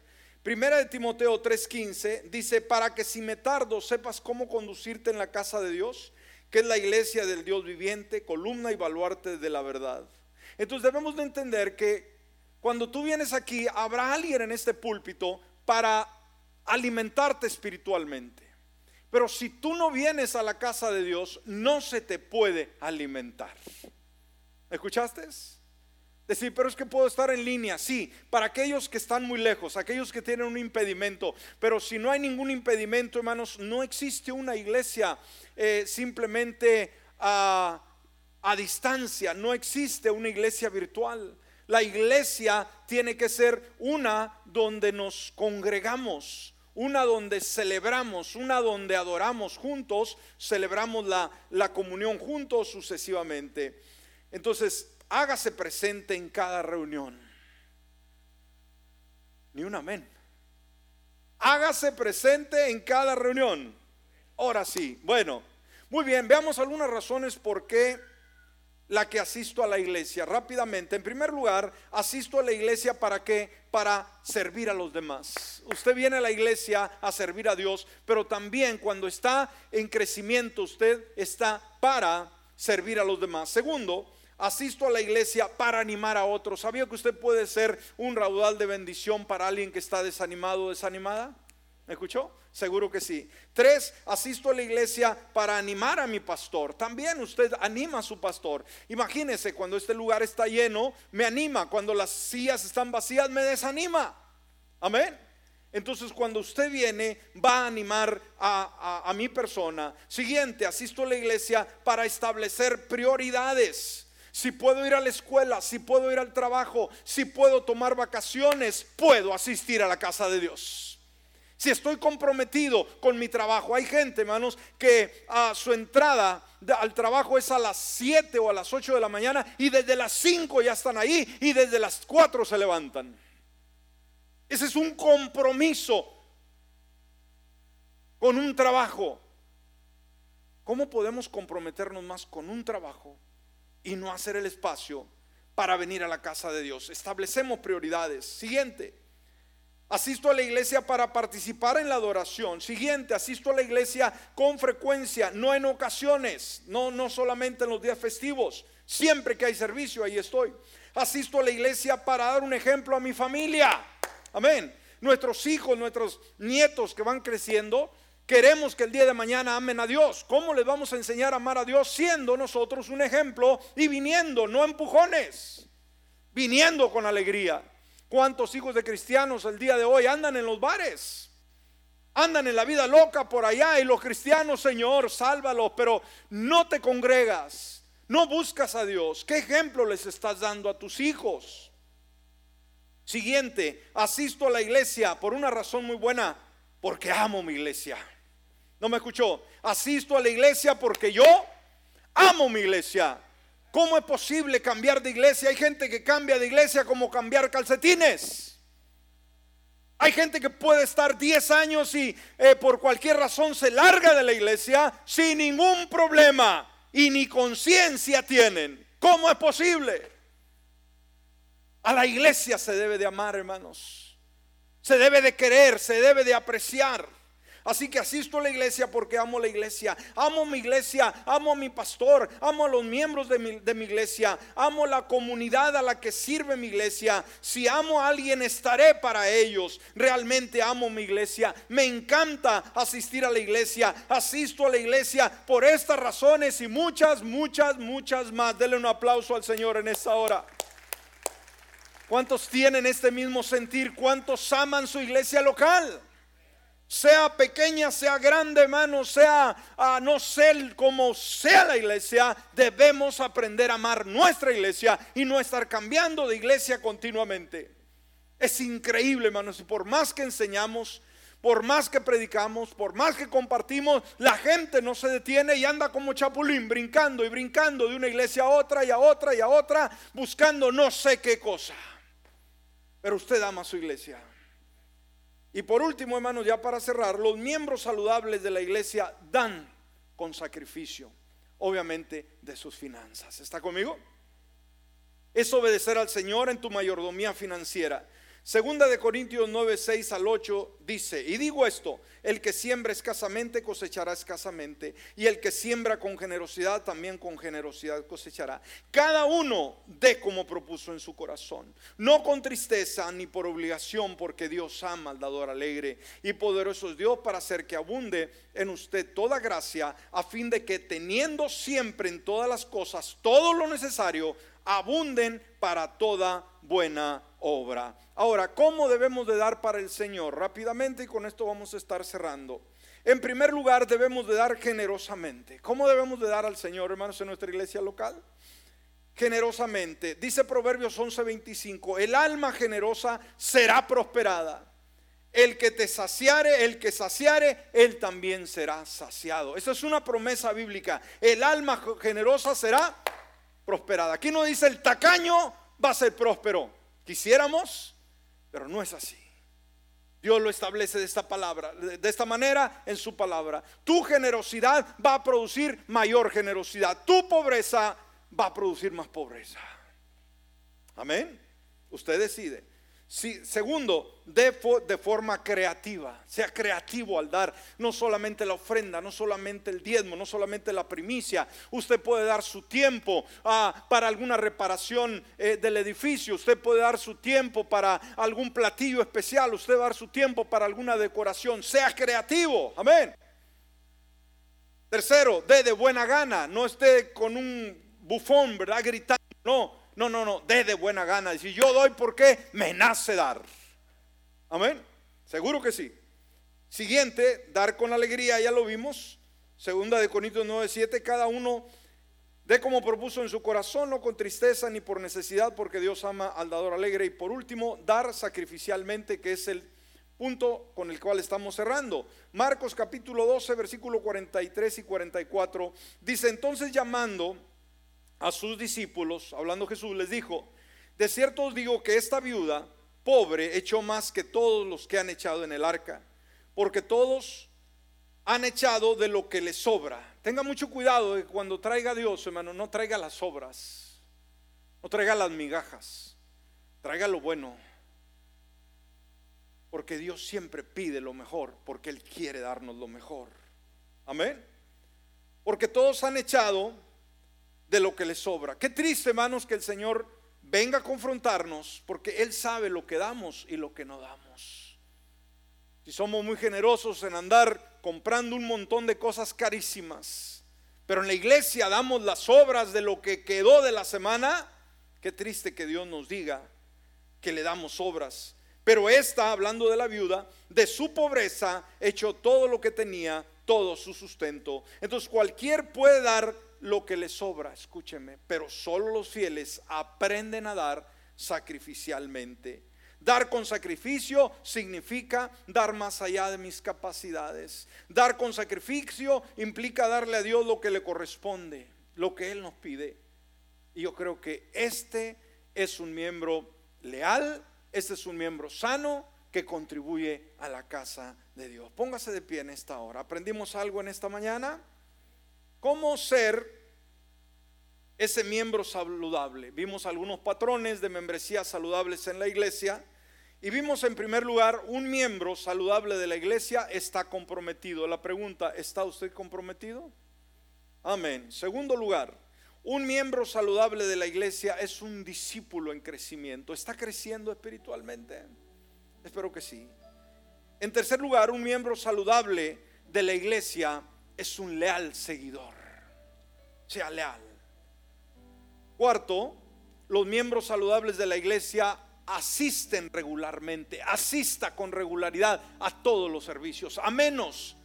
[SPEAKER 1] Primera de Timoteo 3:15 dice, para que si me tardo sepas cómo conducirte en la casa de Dios, que es la iglesia del Dios viviente, columna y baluarte de la verdad. Entonces debemos de entender que cuando tú vienes aquí, habrá alguien en este púlpito para alimentarte espiritualmente. Pero si tú no vienes a la casa de Dios, no se te puede alimentar. ¿Escuchaste? Decir, pero es que puedo estar en línea. Sí, para aquellos que están muy lejos, aquellos que tienen un impedimento. Pero si no hay ningún impedimento, hermanos, no existe una iglesia eh, simplemente a, a distancia. No existe una iglesia virtual. La iglesia tiene que ser una donde nos congregamos una donde celebramos, una donde adoramos juntos, celebramos la, la, comunión juntos sucesivamente. Entonces, hágase presente en cada reunión. Ni un amén. Hágase presente en cada reunión. Ahora sí, bueno, muy bien, veamos algunas razones por qué la que asisto a la iglesia. Rápidamente, en primer lugar, asisto a la iglesia para qué? Para servir a los demás. Usted viene a la iglesia a servir a Dios, pero también cuando está en crecimiento, usted está para servir a los demás. Segundo, asisto a la iglesia para animar a otros. ¿Sabía que usted puede ser un raudal de bendición para alguien que está desanimado o desanimada? ¿Me escuchó? Seguro que sí. Tres, asisto a la iglesia para animar a mi pastor. También usted anima a su pastor. Imagínese, cuando este lugar está lleno, me anima. Cuando las sillas están vacías, me desanima. Amén. Entonces cuando usted viene va a animar a, a, mi persona. Siguiente, asisto a la iglesia para establecer prioridades si puedo ir a la escuela, si puedo ir al trabajo, si puedo tomar vacaciones, puedo asistir a la casa de Dios. Si estoy comprometido con mi trabajo, hay gente, hermanos, que a su entrada al trabajo es a las 7 o a las 8 de la mañana y desde las 5 ya están ahí y desde las 4 se levantan. Ese es un compromiso con un trabajo. ¿Cómo podemos comprometernos más con un trabajo y no hacer el espacio para venir a la casa de Dios. Establecemos prioridades. Siguiente, asisto a la iglesia para participar en la adoración. Siguiente, asisto a la iglesia con frecuencia, no en ocasiones, no, no solamente en los días festivos. Siempre que hay servicio, ahí estoy. Asisto a la iglesia para dar un ejemplo a mi familia. Amén. Nuestros hijos, nuestros nietos que van creciendo, queremos que el día de mañana amen a Dios. ¿Cómo les vamos a enseñar a amar a Dios siendo nosotros un ejemplo y viniendo, no empujones, viniendo con alegría? ¿Cuántos hijos de cristianos el día de hoy andan en los bares? Andan en la vida loca por allá y los cristianos, Señor, sálvalos, pero no te congregas, no buscas a Dios. ¿Qué ejemplo les estás dando a tus hijos? Siguiente, asisto a la iglesia por una razón muy buena, porque amo mi iglesia. No me escuchó. Asisto a la iglesia porque yo amo mi iglesia. ¿Cómo es posible cambiar de iglesia? Hay gente que cambia de iglesia como cambiar calcetines. Hay gente que puede estar 10 años y eh, por cualquier razón se larga de la iglesia sin ningún problema y ni conciencia tienen. ¿Cómo es posible? A la iglesia se debe de amar, hermanos. Se debe de querer, se debe de apreciar. Así que asisto a la iglesia porque amo la iglesia. Amo mi iglesia, amo a mi pastor, amo a los miembros de mi, de mi, iglesia, amo la comunidad a la que sirve mi iglesia. Si amo a alguien, estaré para ellos. Realmente amo mi iglesia. Me encanta asistir a la iglesia. Asisto a la iglesia por estas razones y muchas, muchas, muchas más. Denle un aplauso al Señor en esta hora. ¿Cuántos tienen este mismo sentir? ¿Cuántos aman su iglesia local? Sea pequeña, sea grande, hermano, sea a no ser como sea la iglesia, debemos aprender a amar nuestra iglesia y no estar cambiando de iglesia continuamente. Es increíble, hermanos, por más que enseñamos, por más que predicamos, por más que compartimos, la gente no se detiene y anda como chapulín, brincando y brincando de una iglesia a otra y a otra y a otra, buscando no sé qué cosa. Pero usted ama su iglesia. Y por último, hermanos, ya para cerrar, los miembros saludables de la iglesia dan con sacrificio, obviamente, de sus finanzas. ¿Está conmigo? Es obedecer al Señor en tu mayordomía financiera. Segunda de Corintios 9, 6 al 8 dice, y digo esto, el que siembra escasamente cosechará escasamente, y el que siembra con generosidad también con generosidad cosechará. Cada uno dé como propuso en su corazón, no con tristeza ni por obligación, porque Dios ama al dador alegre, y poderoso es Dios para hacer que abunde en usted toda gracia, a fin de que teniendo siempre en todas las cosas todo lo necesario, abunden para toda buena obra. Ahora, ¿cómo debemos de dar para el Señor? Rápidamente y con esto vamos a estar cerrando. En primer lugar, debemos de dar generosamente. ¿Cómo debemos de dar al Señor, hermanos, en nuestra iglesia local? Generosamente. Dice Proverbios 11:25, el alma generosa será prosperada. El que te saciare, el que saciare, él también será saciado. Esa es una promesa bíblica. El alma generosa será prosperada. Aquí no dice el tacaño va a ser próspero. Quisiéramos, pero no es así. Dios lo establece de esta palabra, de esta manera en su palabra. Tu generosidad va a producir mayor generosidad. Tu pobreza va a producir más pobreza. Amén. Usted decide segundo, de, de forma creativa, sea creativo al dar, no solamente la ofrenda, no solamente el diezmo, no solamente la primicia. Usted puede dar su tiempo ah, para alguna reparación eh, del edificio, usted puede dar su tiempo para algún platillo especial, usted va a dar su tiempo para alguna decoración. Sea creativo, amén. Tercero, dé de buena gana, no esté con un bufón, ¿verdad? Gritando, no no, no, no, dé de buena gana. Si yo doy porque me nace dar. Amén. Seguro que sí. Siguiente, dar con alegría, ya lo vimos. Segunda de Corintios 9:7, cada uno dé como propuso en su corazón, no con tristeza ni por necesidad, porque Dios ama al dador alegre. Y por último, dar sacrificialmente, que es el punto con el cual estamos cerrando. Marcos capítulo 12, versículo 43 y 44, dice entonces llamando a sus discípulos, hablando Jesús, les dijo, de cierto os digo que esta viuda pobre echó más que todos los que han echado en el arca, porque todos han echado de lo que les sobra. Tenga mucho cuidado de que cuando traiga Dios, hermano, no traiga las obras, no traiga las migajas, traiga lo bueno. Porque Dios siempre pide lo mejor, porque Él quiere darnos lo mejor. Amén. Porque todos han echado de lo que le sobra. Qué triste, hermanos, que el Señor venga a confrontarnos porque Él sabe lo que damos y lo que no damos. Si somos muy generosos en andar comprando un montón de cosas carísimas, pero en la iglesia damos las obras de lo que quedó de la semana, qué triste que Dios nos diga que le damos obras. Pero esta, hablando de la viuda, de su pobreza, echó todo lo que tenía, todo su sustento. Entonces cualquier puede dar lo que les sobra, escúcheme, pero solo los fieles aprenden a dar sacrificialmente. Dar con sacrificio significa dar más allá de mis capacidades. Dar con sacrificio implica darle a Dios lo que le corresponde, lo que Él nos pide. Y yo creo que este es un miembro leal, este es un miembro sano que contribuye a la casa de Dios. Póngase de pie en esta hora. ¿Aprendimos algo en esta mañana? ¿Cómo ser ese miembro saludable? Vimos algunos patrones de membresía saludables en la iglesia Y vimos en primer lugar, un miembro saludable de la iglesia está comprometido. La pregunta, ¿está usted comprometido? Amén. Segundo lugar, un miembro saludable de la iglesia es un discípulo en crecimiento. ¿Está creciendo espiritualmente? Espero que sí. En tercer lugar, un miembro saludable de la iglesia es un leal seguidor. Sea leal. Cuarto, los miembros saludables de la iglesia asisten regularmente, asista con regularidad a todos los servicios, a menos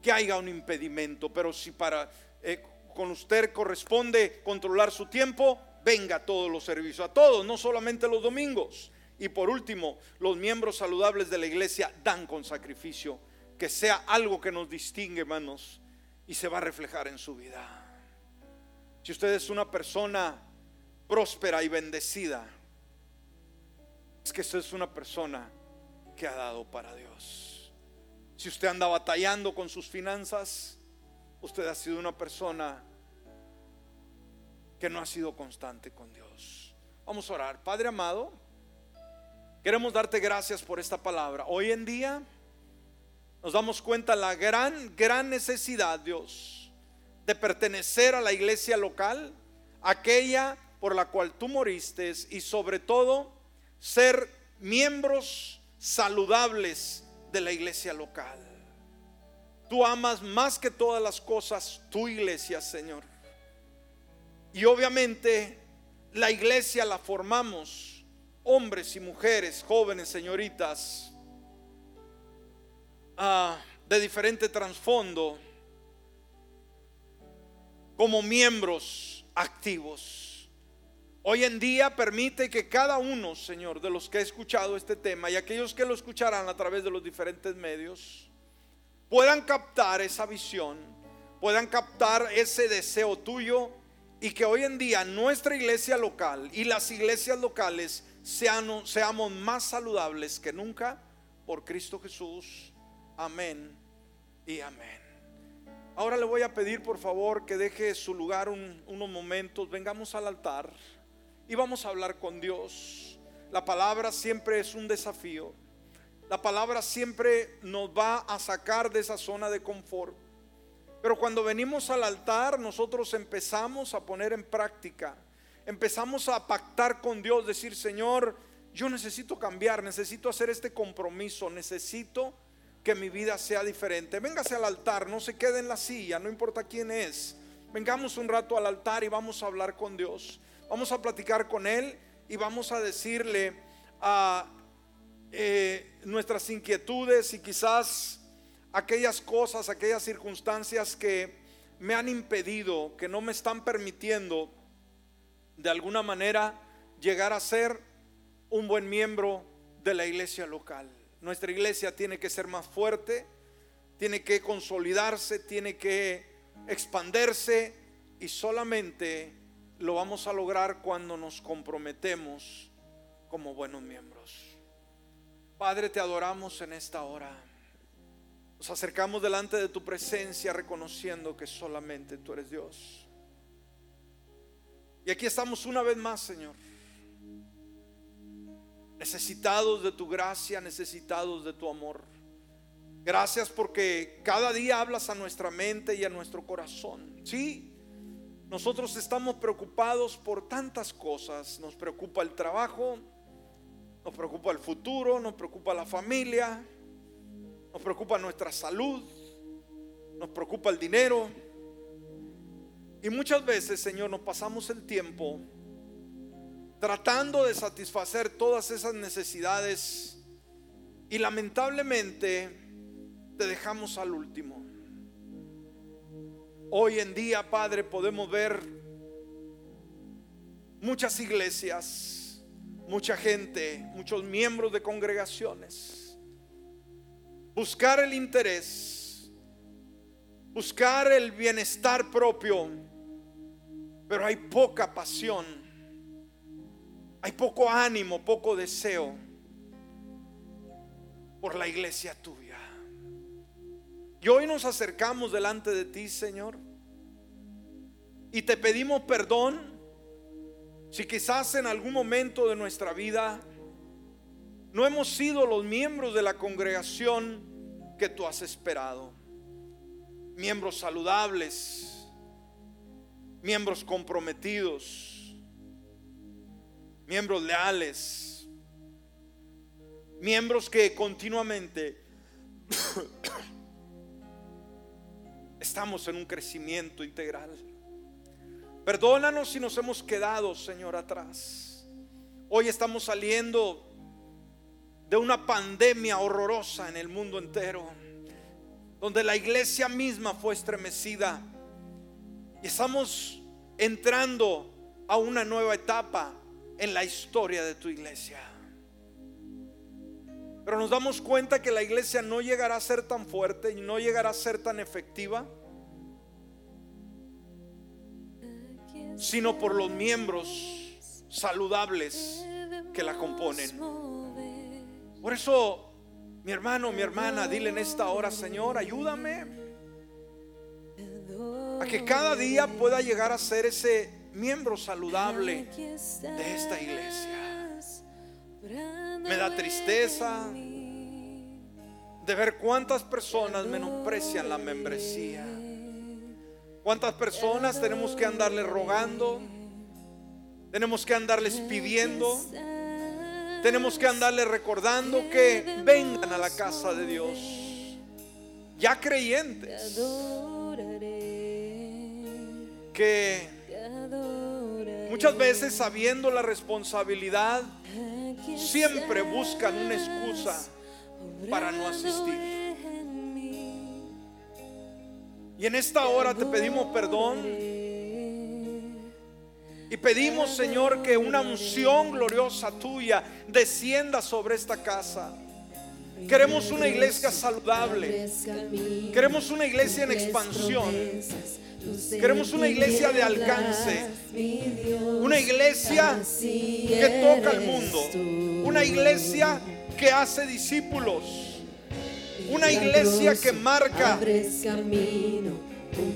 [SPEAKER 1] que haya un impedimento. Pero si para eh, con usted corresponde controlar su tiempo, venga a todos los servicios, a todos, no solamente los domingos. Y por último, los miembros saludables de la iglesia dan con sacrificio, que sea algo que nos distingue, hermanos, y se va a reflejar en su vida. Si usted es una persona próspera y bendecida, es que usted es una persona que ha dado para Dios. Si usted anda batallando con sus finanzas, usted ha sido una persona que no ha sido constante con Dios. Vamos a orar. Padre amado, queremos darte gracias por esta palabra. Hoy en día nos damos cuenta la gran, gran necesidad, Dios, de pertenecer a la iglesia local, aquella por la cual tú moriste y sobre todo ser miembros saludables de la iglesia local. Tú amas más que todas las cosas tu iglesia, Señor. Y obviamente la iglesia la formamos hombres y mujeres, jóvenes, señoritas, ah, de diferente trasfondo, como miembros activos. Hoy en día permite que cada uno, Señor, de los que ha escuchado este tema y aquellos que lo escucharán a través de los diferentes medios, puedan captar esa visión, puedan captar ese deseo tuyo y que hoy en día nuestra iglesia local y las iglesias locales sean, seamos más saludables que nunca por Cristo Jesús. Amén y amén. Ahora le voy a pedir por favor que deje su lugar unos momentos, vengamos al altar y vamos a hablar con Dios. La palabra siempre es un desafío. La palabra siempre nos va a sacar de esa zona de confort. Pero cuando venimos al altar, nosotros empezamos a poner en práctica, empezamos a pactar con Dios, decir, Señor, yo necesito cambiar, necesito hacer este compromiso, necesito que mi vida sea diferente. Véngase al altar, no se quede en la silla, no importa quién es. Vengamos un rato al altar y vamos a hablar con Dios. Vamos a platicar con Él y vamos a decirle a eh, nuestras inquietudes y quizás aquellas cosas, aquellas circunstancias que me han impedido, que no me están permitiendo de alguna manera llegar a ser un buen miembro de la iglesia local. Nuestra iglesia tiene que ser más fuerte, tiene que consolidarse, tiene que expandirse y solamente lo vamos a lograr cuando nos comprometemos como buenos miembros. Padre, te adoramos en esta hora. Nos acercamos delante de tu presencia reconociendo que solamente tú eres Dios. Y aquí estamos una vez más, Señor. Necesitados de tu gracia, necesitados de tu amor. Gracias porque cada día hablas a nuestra mente y a nuestro corazón. Sí, nosotros estamos preocupados por tantas cosas. Nos preocupa el trabajo, nos preocupa el futuro, nos preocupa la familia, nos preocupa nuestra salud, nos preocupa el dinero. Y muchas veces, Señor, nos pasamos el tiempo tratando de satisfacer todas esas necesidades y lamentablemente te dejamos al último. Hoy en día, Padre, podemos ver muchas iglesias, mucha gente, muchos miembros de congregaciones. Buscar el interés, buscar el bienestar propio, pero hay poca pasión, hay poco ánimo, poco deseo por la iglesia tuya. Y hoy nos acercamos delante de ti, Señor, y te pedimos perdón si quizás en algún momento de nuestra vida no hemos sido los miembros de la congregación que tú has esperado. Miembros saludables, miembros comprometidos, miembros leales, miembros que continuamente estamos en un crecimiento integral. Perdónanos si nos hemos quedado, Señor, atrás. Hoy estamos saliendo de una pandemia horrorosa en el mundo entero, donde la iglesia misma fue estremecida. Y estamos entrando a una nueva etapa en la historia de tu iglesia. Pero nos damos cuenta que la iglesia no llegará a ser tan fuerte y no llegará a ser tan efectiva, sino por los miembros saludables que la componen. Por eso, mi hermano, mi hermana, dile en esta hora, Señor, ayúdame a que cada día pueda llegar a ser ese miembro saludable de esta iglesia. Me da tristeza de ver cuántas personas menosprecian la membresía. Cuántas personas tenemos que andarles rogando, tenemos que andarles pidiendo, tenemos que andarles recordando que vengan a la casa de Dios, ya creyentes, que muchas veces sabiendo la responsabilidad, siempre buscan una excusa para no asistir. Y en esta hora te pedimos perdón. Y pedimos, Señor, que una unción gloriosa tuya descienda sobre esta casa. Queremos una iglesia saludable. Queremos una iglesia en expansión. Queremos una iglesia de alcance. Una iglesia que toca al mundo. Una iglesia que hace discípulos. Una iglesia que marca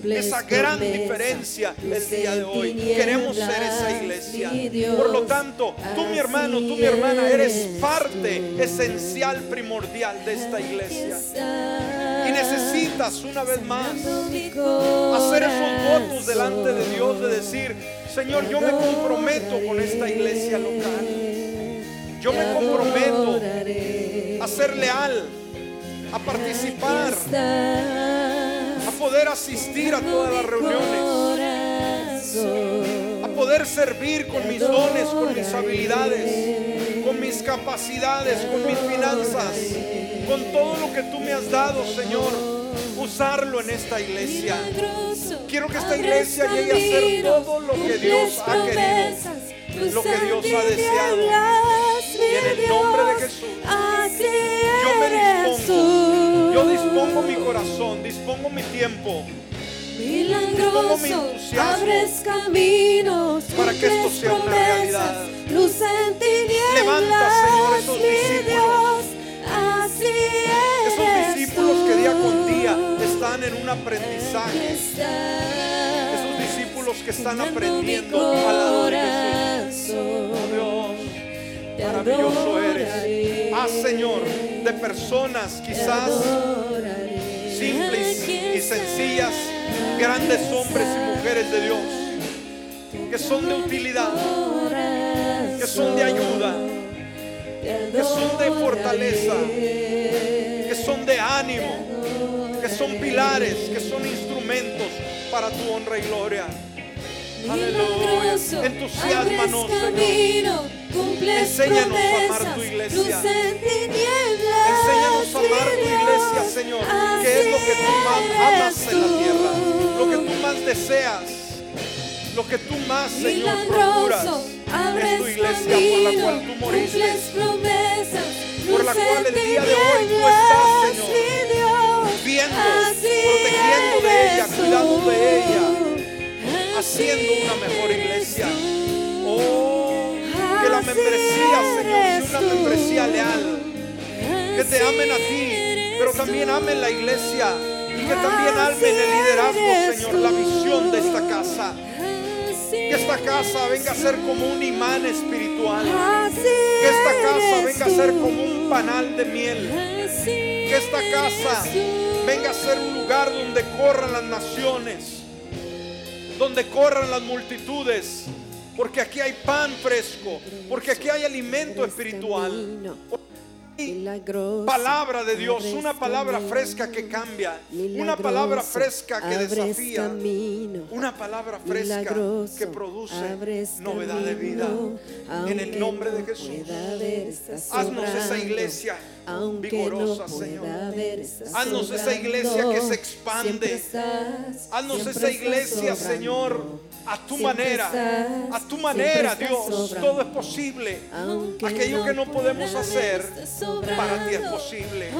[SPEAKER 1] esa gran diferencia el día de hoy. Queremos ser esa iglesia. Por lo tanto, tú mi hermano, tú mi hermana, eres parte esencial, primordial de esta iglesia. Y necesitas una vez más hacer esos votos delante de Dios de decir, Señor, yo me comprometo con esta iglesia local. Yo me comprometo a ser leal, a participar poder asistir a todas las reuniones, a poder servir con mis dones, con mis habilidades, con mis capacidades, con mis finanzas, con todo lo que tú me has dado, Señor, usarlo en esta iglesia. Quiero que esta iglesia llegue a ser todo lo que Dios ha querido, lo que Dios ha deseado. Y en el nombre de Jesús, yo me dispongo, yo dispongo mi corazón, dispongo mi tiempo. Dispongo mi entusiasmo para que esto sea una realidad. Levanta, un aprendizaje. Esos discípulos que están aprendiendo de Jesús. Oh Dios, maravilloso eres. Haz, Señor, de personas quizás simples y sencillas, grandes hombres y mujeres de Dios, que son de utilidad, que son de ayuda, que son de fortaleza, que son de ánimo, que son pilares, que son instrumentos para tu honra y gloria. Aleluya. Entusiasmanos, Señor. Enséñanos a amar tu iglesia. Enséñanos a amar tu iglesia, Señor. Que es lo que tú más amas en la tierra. Lo que tú más deseas. Lo que tú más, Señor, procuras. Es tu iglesia por la cual tú moriste. Por la cual el día de hoy tú estás, Señor. Protegiendo de ella, cuidando de ella. Haciendo una mejor iglesia. Oh, que la membresía, Señor, sea una membresía leal. Que te amen a ti, pero también amen la iglesia. Y que también amen el liderazgo, Señor, la visión de esta casa. Que esta casa venga a ser como un imán espiritual. Que esta casa venga a ser como un panal de miel. Que esta casa. Venga a ser un lugar donde corran las naciones, donde corran las multitudes, porque aquí hay pan fresco, porque aquí hay alimento espiritual. palabra de Dios, una palabra fresca que cambia, una palabra fresca que desafía, una palabra fresca que produce novedad de vida. En el nombre de Jesús. Haznos esa iglesia
[SPEAKER 2] Aunque
[SPEAKER 1] vigorosa,
[SPEAKER 2] no
[SPEAKER 1] Señor. Haznos esa iglesia que se expande. Haznos esa iglesia. Señor, a tu manera, a tu manera, Dios. Todo es posible.
[SPEAKER 2] Aunque
[SPEAKER 1] Aquello que no podemos hacer, para ti es posible.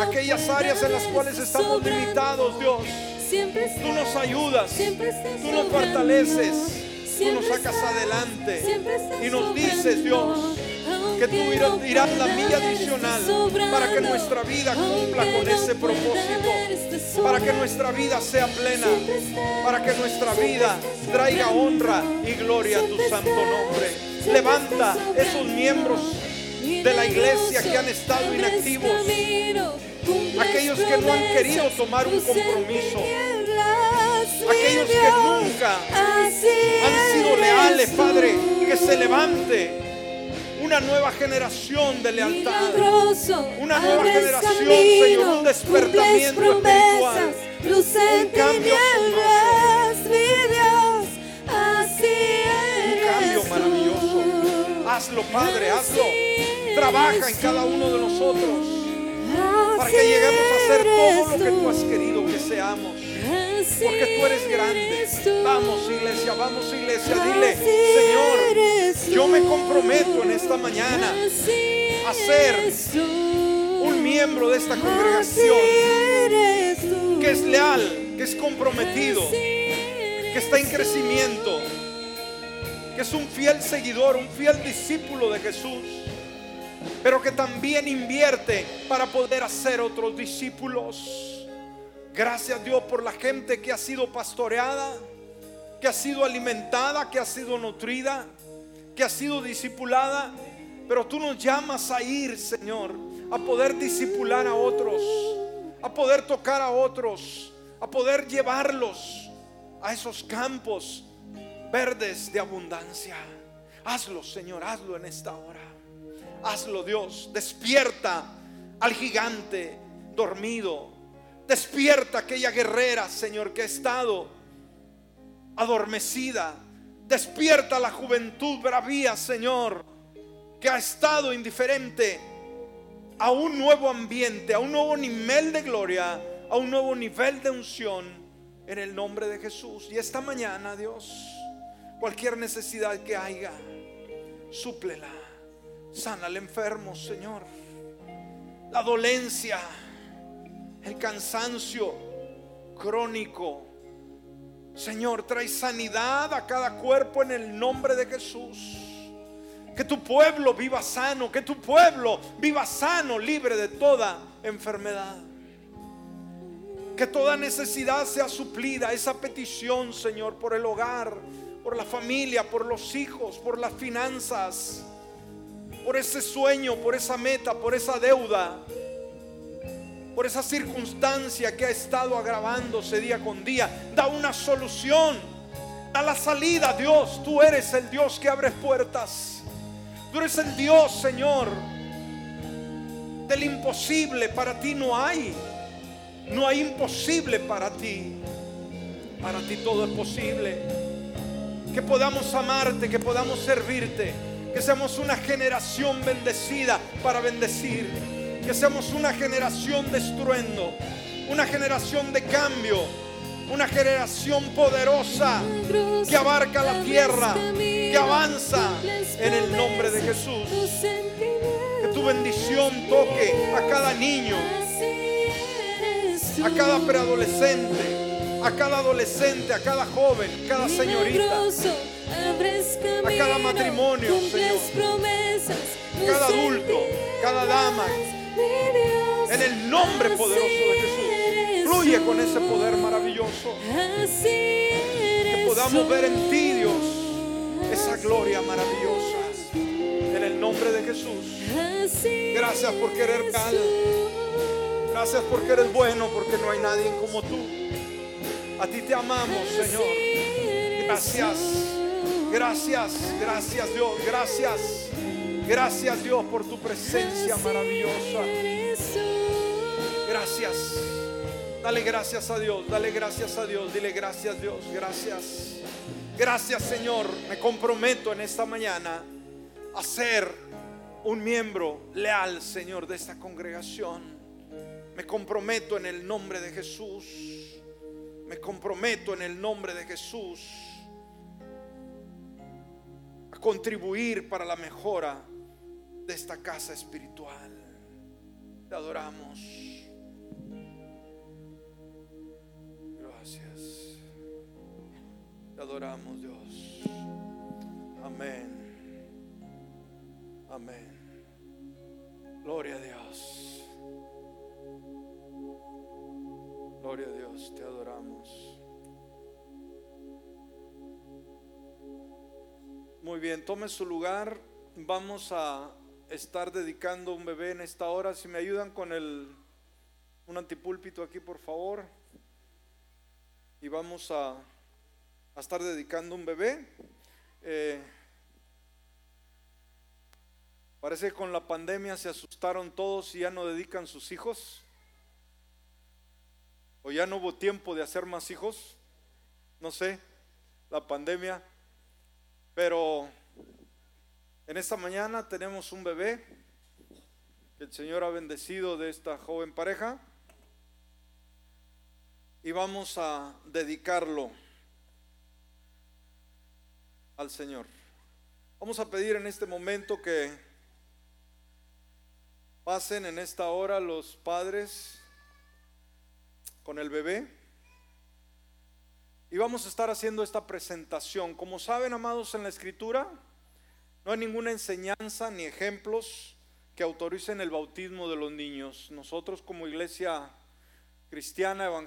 [SPEAKER 1] Aquellas áreas en las cuales estamos limitados, Dios.
[SPEAKER 2] Siempre
[SPEAKER 1] Tú nos ayudas, tú nos fortaleces, tú nos sacas adelante
[SPEAKER 2] siempre estás
[SPEAKER 1] y nos dices, Dios. Que tú irás, la milla adicional para que nuestra vida cumpla con ese propósito, para que nuestra vida sea plena, para que nuestra vida traiga honra y gloria a tu santo nombre. Levanta esos miembros de la iglesia que han estado inactivos, aquellos que no han querido tomar un compromiso, aquellos que nunca han sido leales. Padre, que se levante una nueva generación de lealtad. Una nueva generación,
[SPEAKER 2] camino,
[SPEAKER 1] Señor, un despertamiento
[SPEAKER 2] promesas,
[SPEAKER 1] espiritual.
[SPEAKER 2] luz en
[SPEAKER 1] Un cambio
[SPEAKER 2] tinieblas, mi Dios, así
[SPEAKER 1] Un cambio maravilloso. Hazlo, Padre, hazlo. Trabaja en cada uno de nosotros para que lleguemos a ser todo lo que tú has querido que seamos. Porque tú eres grande. Vamos, iglesia, vamos, iglesia. Dile, Señor, yo me comprometo en esta mañana a ser un miembro de esta congregación que es leal, que es comprometido, que está en crecimiento, que es un fiel seguidor, un fiel discípulo de Jesús, pero que también invierte para poder hacer otros discípulos. Gracias Dios por la gente que ha sido pastoreada, que ha sido alimentada, que ha sido nutrida, que ha sido discipulada. Pero tú nos llamas a ir, Señor, a poder discipular a otros, a poder tocar a otros, a poder llevarlos a esos campos verdes de abundancia. Hazlo, Señor, hazlo en esta hora. Hazlo, Dios. Despierta al gigante dormido. Despierta aquella guerrera, Señor, que ha estado adormecida. Despierta la juventud bravía, Señor, que ha estado indiferente a un nuevo ambiente, a un nuevo nivel de gloria, a un nuevo nivel de unción en el nombre de Jesús. Y esta mañana, Dios, cualquier necesidad que haya, súplela. Sana al enfermo, Señor. La dolencia, el cansancio crónico. Señor, trae sanidad a cada cuerpo en el nombre de Jesús. Que tu pueblo viva sano, que tu pueblo viva sano, libre de toda enfermedad. Que toda necesidad sea suplida, esa petición, Señor, por el hogar, por la familia, por los hijos, por las finanzas, por ese sueño, por esa meta, por esa deuda, por esa circunstancia que ha estado agravándose día con día. Da una solución, da la salida, Dios. Tú eres el Dios que abre puertas. Tú eres el Dios, Señor, del imposible. Para ti no hay. No hay imposible para ti. Para ti todo es posible. Que podamos amarte, que podamos servirte. Que seamos una generación bendecida para bendecir. Que seamos una generación de estruendo. Una generación de cambio. Una generación poderosa que abarca la tierra. Que avanza en el nombre de Jesús. Que tu bendición toque a cada niño a cada preadolescente, a cada adolescente, a cada joven, cada señorita,
[SPEAKER 2] a
[SPEAKER 1] cada matrimonio, Señor, cada adulto, cada dama, en el nombre poderoso de Jesús. Fluye con ese poder maravilloso. Que podamos ver en ti, Dios, esa gloria maravillosa. En el nombre de Jesús. Gracias por querer cal. Gracias porque eres bueno, porque no hay nadie como tú. A ti te amamos, Señor. Gracias. Gracias, gracias Dios, gracias. Gracias Dios por tu presencia maravillosa. Gracias. Dale gracias a Dios, dale gracias a Dios, dile gracias Dios, gracias. Gracias Señor, me comprometo en esta mañana a ser un miembro leal, Señor, de esta congregación. Me comprometo en el nombre de Jesús. Me comprometo en el nombre de Jesús a contribuir para la mejora de esta casa espiritual. Te adoramos. Gracias. Te adoramos, Dios. Amén. Amén. Gloria a Dios. Gloria a Dios, te adoramos. Muy bien, tome su lugar. Vamos a estar dedicando un bebé en esta hora. Si me ayudan con el un antipúlpito aquí, por favor. Y vamos a, a estar dedicando un bebé. Eh, parece que con la pandemia se asustaron todos y ya no dedican sus hijos. O ya no hubo tiempo de hacer más hijos. No sé, la pandemia. Pero en esta mañana tenemos un bebé que el Señor ha bendecido de esta joven pareja y vamos a dedicarlo al Señor. Vamos a pedir en este momento que pasen en esta hora los padres con el bebé. Y vamos a estar haciendo esta presentación. Como saben, amados, en la escritura no hay ninguna enseñanza ni ejemplos que autoricen el bautismo de los niños. Nosotros como iglesia cristiana evangélica